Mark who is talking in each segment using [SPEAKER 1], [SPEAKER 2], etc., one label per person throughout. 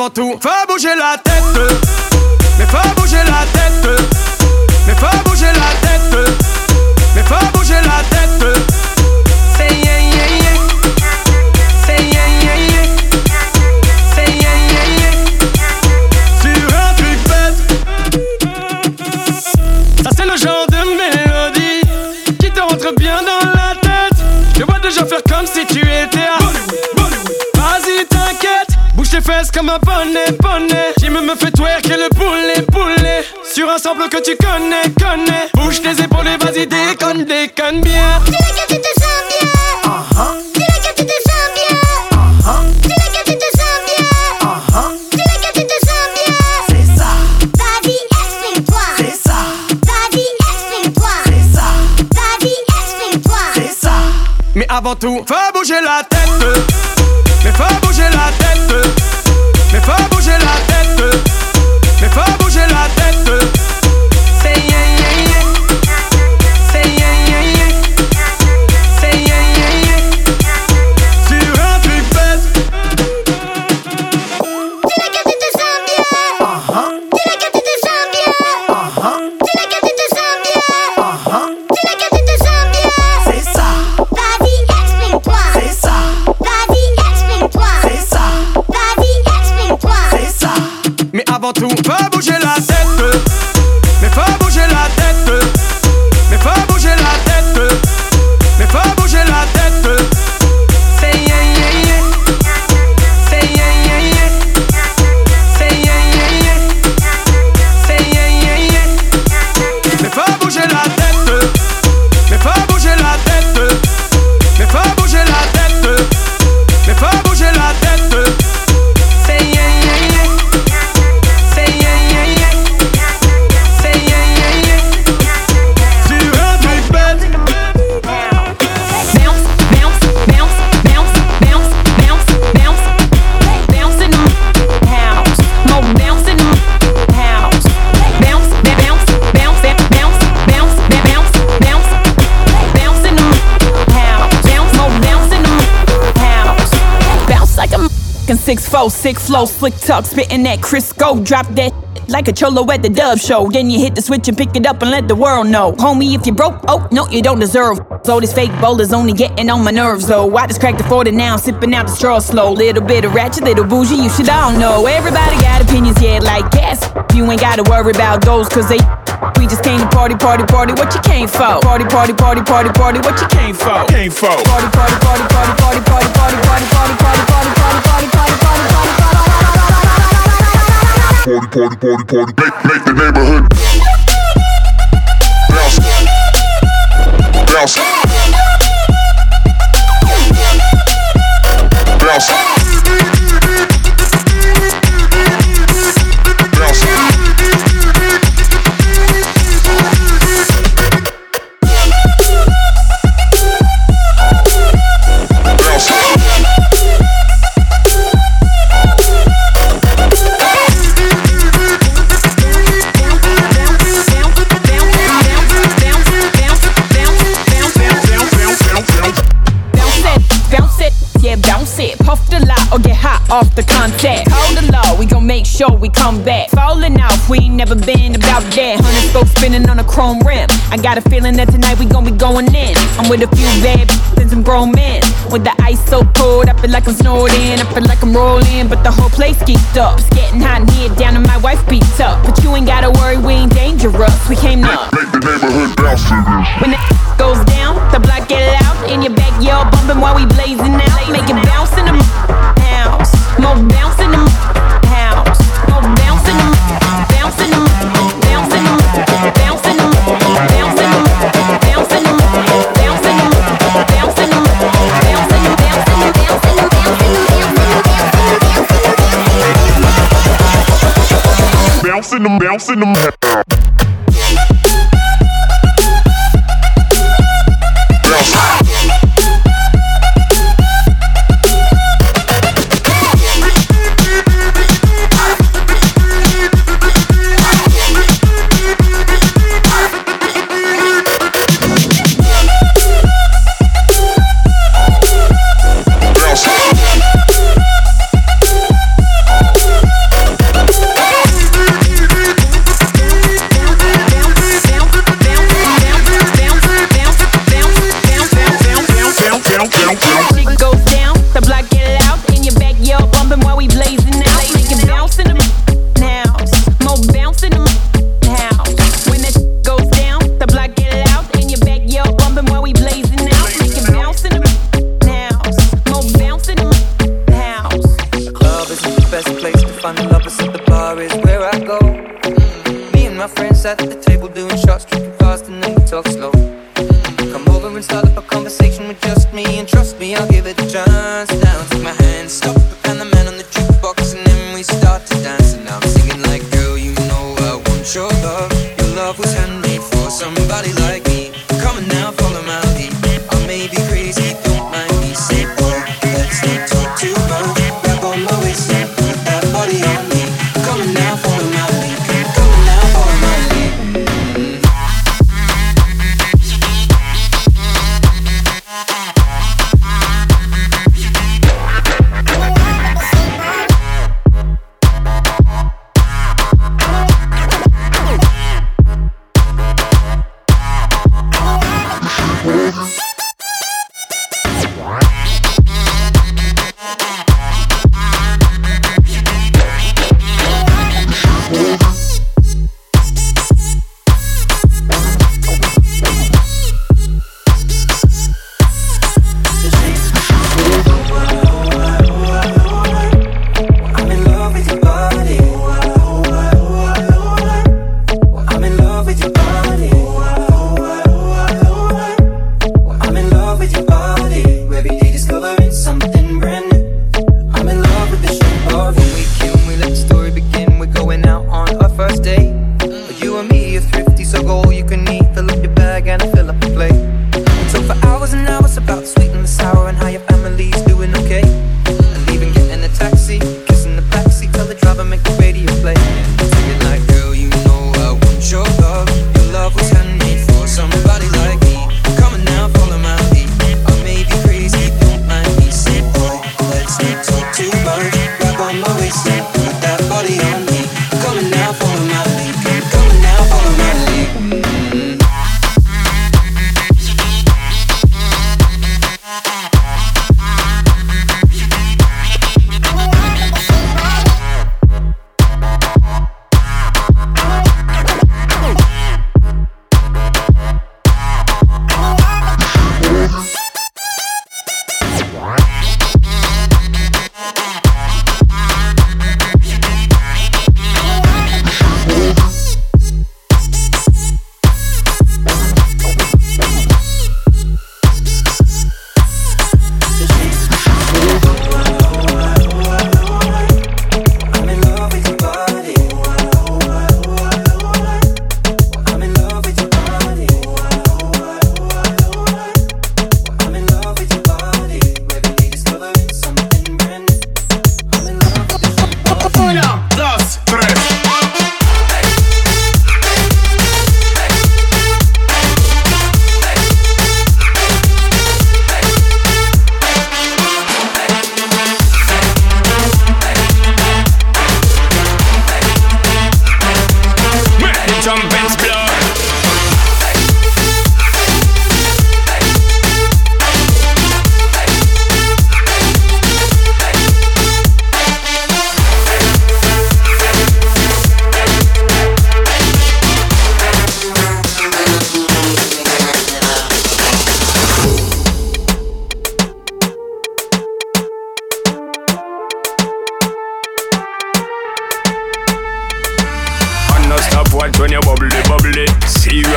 [SPEAKER 1] avant tout, fais bouger la tête. Mais fais bouger la tête. Fesses comme un bonnet, bonnet. Jim me fait twerker le poulet, poulet. Sur un sample que tu connais, connais. Bouge tes épaules et vas-y, déconne, déconne bien.
[SPEAKER 2] Dis-le que tu te sens bien. Uh-huh. Dis-le que tu te sens bien. Uh-huh. Dis-le que tu te sens bien. Uh-huh. Dis-le que tu te sens bien.
[SPEAKER 3] C'est ça.
[SPEAKER 2] Vas-y, exprime-toi.
[SPEAKER 3] C'est ça.
[SPEAKER 2] Vas-y, exprime-toi.
[SPEAKER 3] C'est ça.
[SPEAKER 2] Vas-y, exprime-toi.
[SPEAKER 3] C'est ça.
[SPEAKER 1] Mais avant tout, fais bouger la tête. Mais fais bouger la tête. Va bouger la
[SPEAKER 4] four, six flow, slick tuck, spitting that Crisco. Drop that like a cholo at the dub show. Then you hit the switch and pick it up and let the world know. Homie, if you broke, oh, no, you don't deserve. So this fake bowler's only getting on my nerves, though. I just cracked the 40 now, sipping out the straw slow. Little bit of ratchet, little bougie, you should all know. Everybody got opinions, yeah, like yes. You ain't gotta worry about those, cause they. We just came to party, party, party, what you came for? Party, party, party, party, party, what you came for?
[SPEAKER 5] Came for.
[SPEAKER 4] Party, party, party, party, party, party, party, party, party, party, party, party, party, party, party, party,
[SPEAKER 5] Party, party, party, party. Make, make the neighborhood bounce. Bounce.
[SPEAKER 4] Got a feeling that tonight we gon' be going in. I'm with a few bad and some grown men. With the ice so cold, I feel like I'm snorting. I feel like I'm rolling, but the whole place geeked up. It's getting hot in here, down and my wife beats up. But you ain't gotta worry, we ain't dangerous. We came up.
[SPEAKER 5] Make the neighborhood bounce to this.
[SPEAKER 4] When the goes down, the block get loud. In your backyard, bumping while we blazing out. Make it bounce in the house. More bounce
[SPEAKER 6] bouncing them, bouncing them.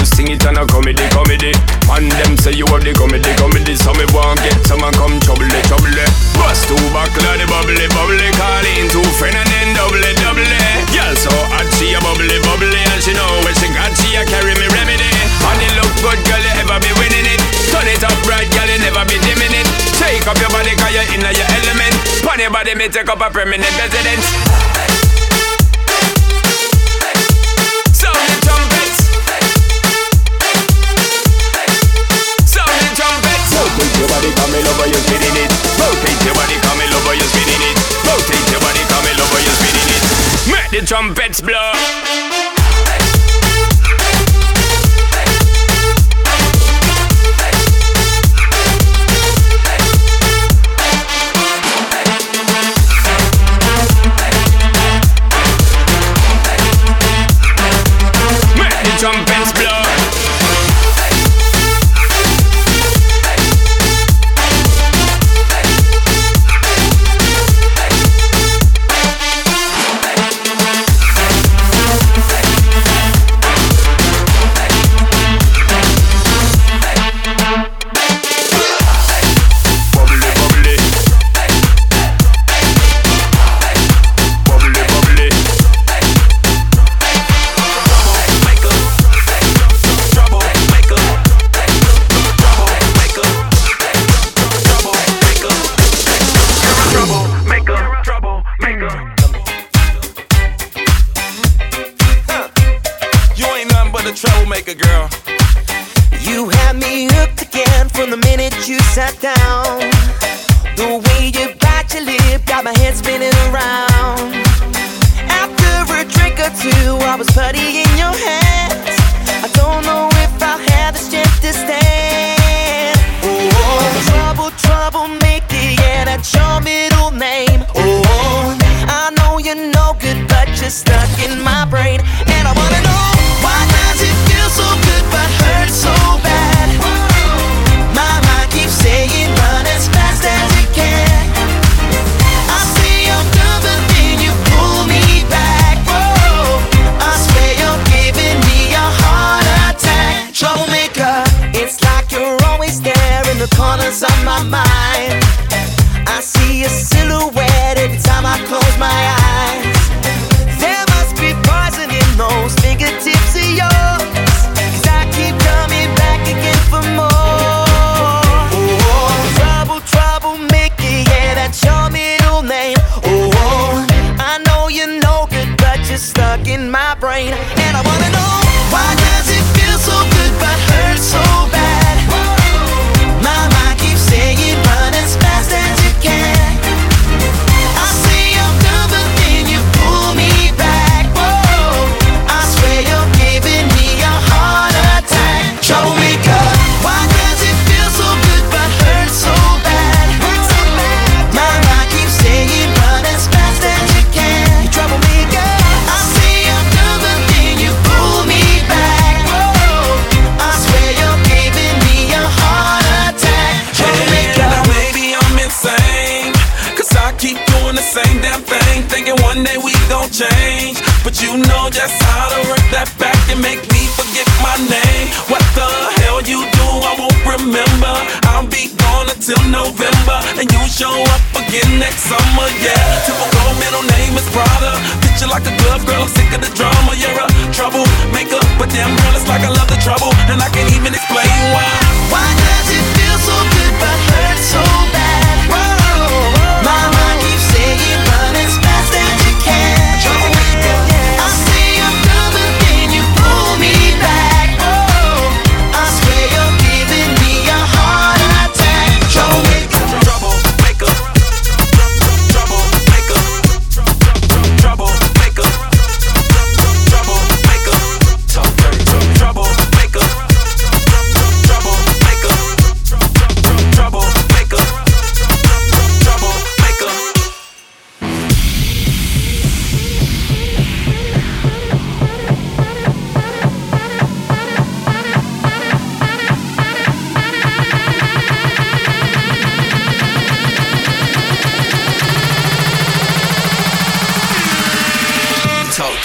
[SPEAKER 7] just sing it and
[SPEAKER 8] a comedy, comedy. And them say you have the comedy, comedy. So me will get someone come trouble, trouble. Bust two buckler, the bubbly, bubbly. Calling two friend and then double, double. Girl so hot, she a bubbly, bubbly. And she know when she got, she a carry me remedy. And it look good, girl, you ever be winning it. Turn it up right, girl, you never be dimming it. Shake up your body, cause you're in your element. Pon your body, me take up a permanent residence. Rotate your body, come spinning it. Rotate your body, come spinning it. Rotate your body, come spinning it. Make the trumpets blow.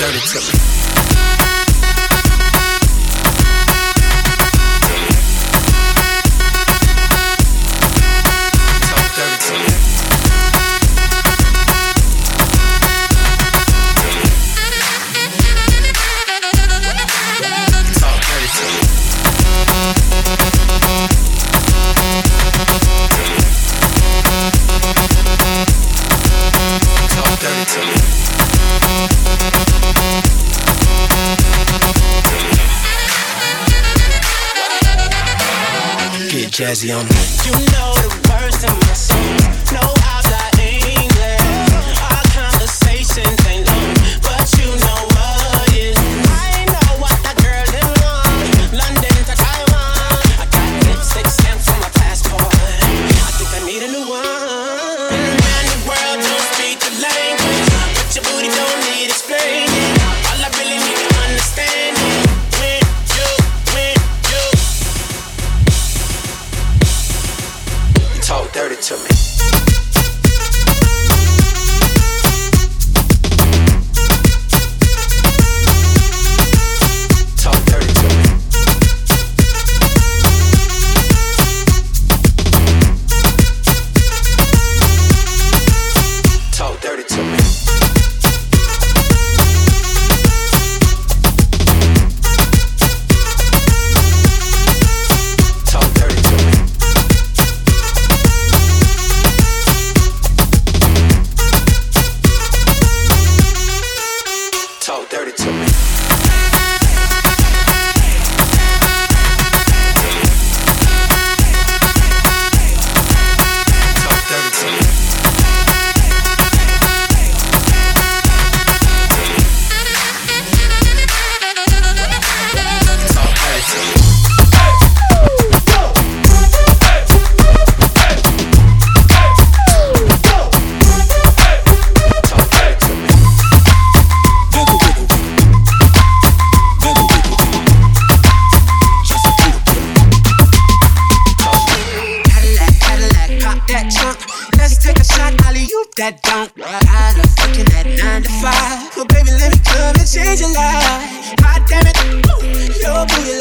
[SPEAKER 9] Dirty to me.
[SPEAKER 10] Jazzy on.
[SPEAKER 11] You know the words to my songs. No.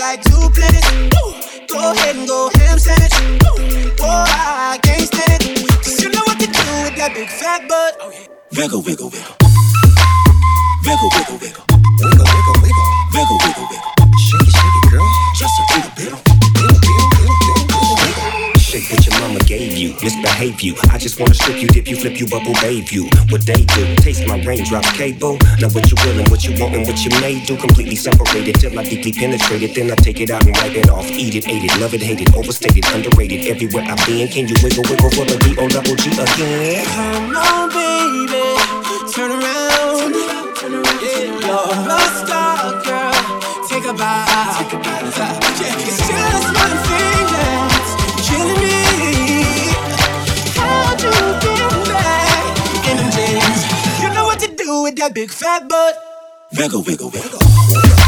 [SPEAKER 12] like two planets. Go ahead and go ham sandwich. Boy, I can't stand it. Cause you know what to do with that big fat butt.
[SPEAKER 10] Oh, wiggle, wiggle, wiggle. Wiggle, wiggle, wiggle. behave you. I just wanna strip you, dip you, flip you, bubble babe you. What they do, taste my raindrop cable. Now what you willing, what you want, and what you may do. Completely separated till I deeply penetrate it. Then I take it out and wipe it off. Eat it, ate it, love it, hate it, overstated, underrated. Everywhere I've been, can you wiggle, wiggle for the B O double G again?
[SPEAKER 12] Come on, baby, turn around. big fat butt.
[SPEAKER 10] Wiggle, wiggle, wiggle.